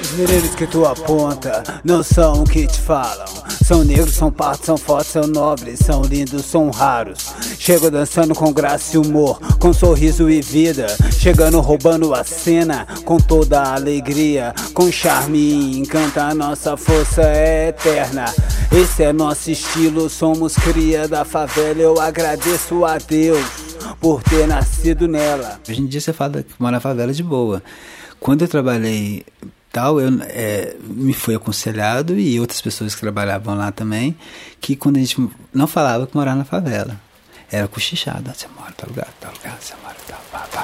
Os mineiros que tu aponta não são o que te falam. São negros, são partos, são fortes, são nobres, são lindos, são raros. Chego dançando com graça e humor, com sorriso e vida. Chegando roubando a cena com toda a alegria, com charme e encanta. A nossa força é eterna. Esse é nosso estilo, somos cria da favela. Eu agradeço a Deus por ter nascido nela. Hoje em dia você fala que mora na favela de boa. Quando eu trabalhei tal, eu, é, me foi aconselhado e outras pessoas que trabalhavam lá também, que quando a gente não falava que morava na favela, era cochichado. Você mora em tal lugar, tal lugar, você mora em tal, tal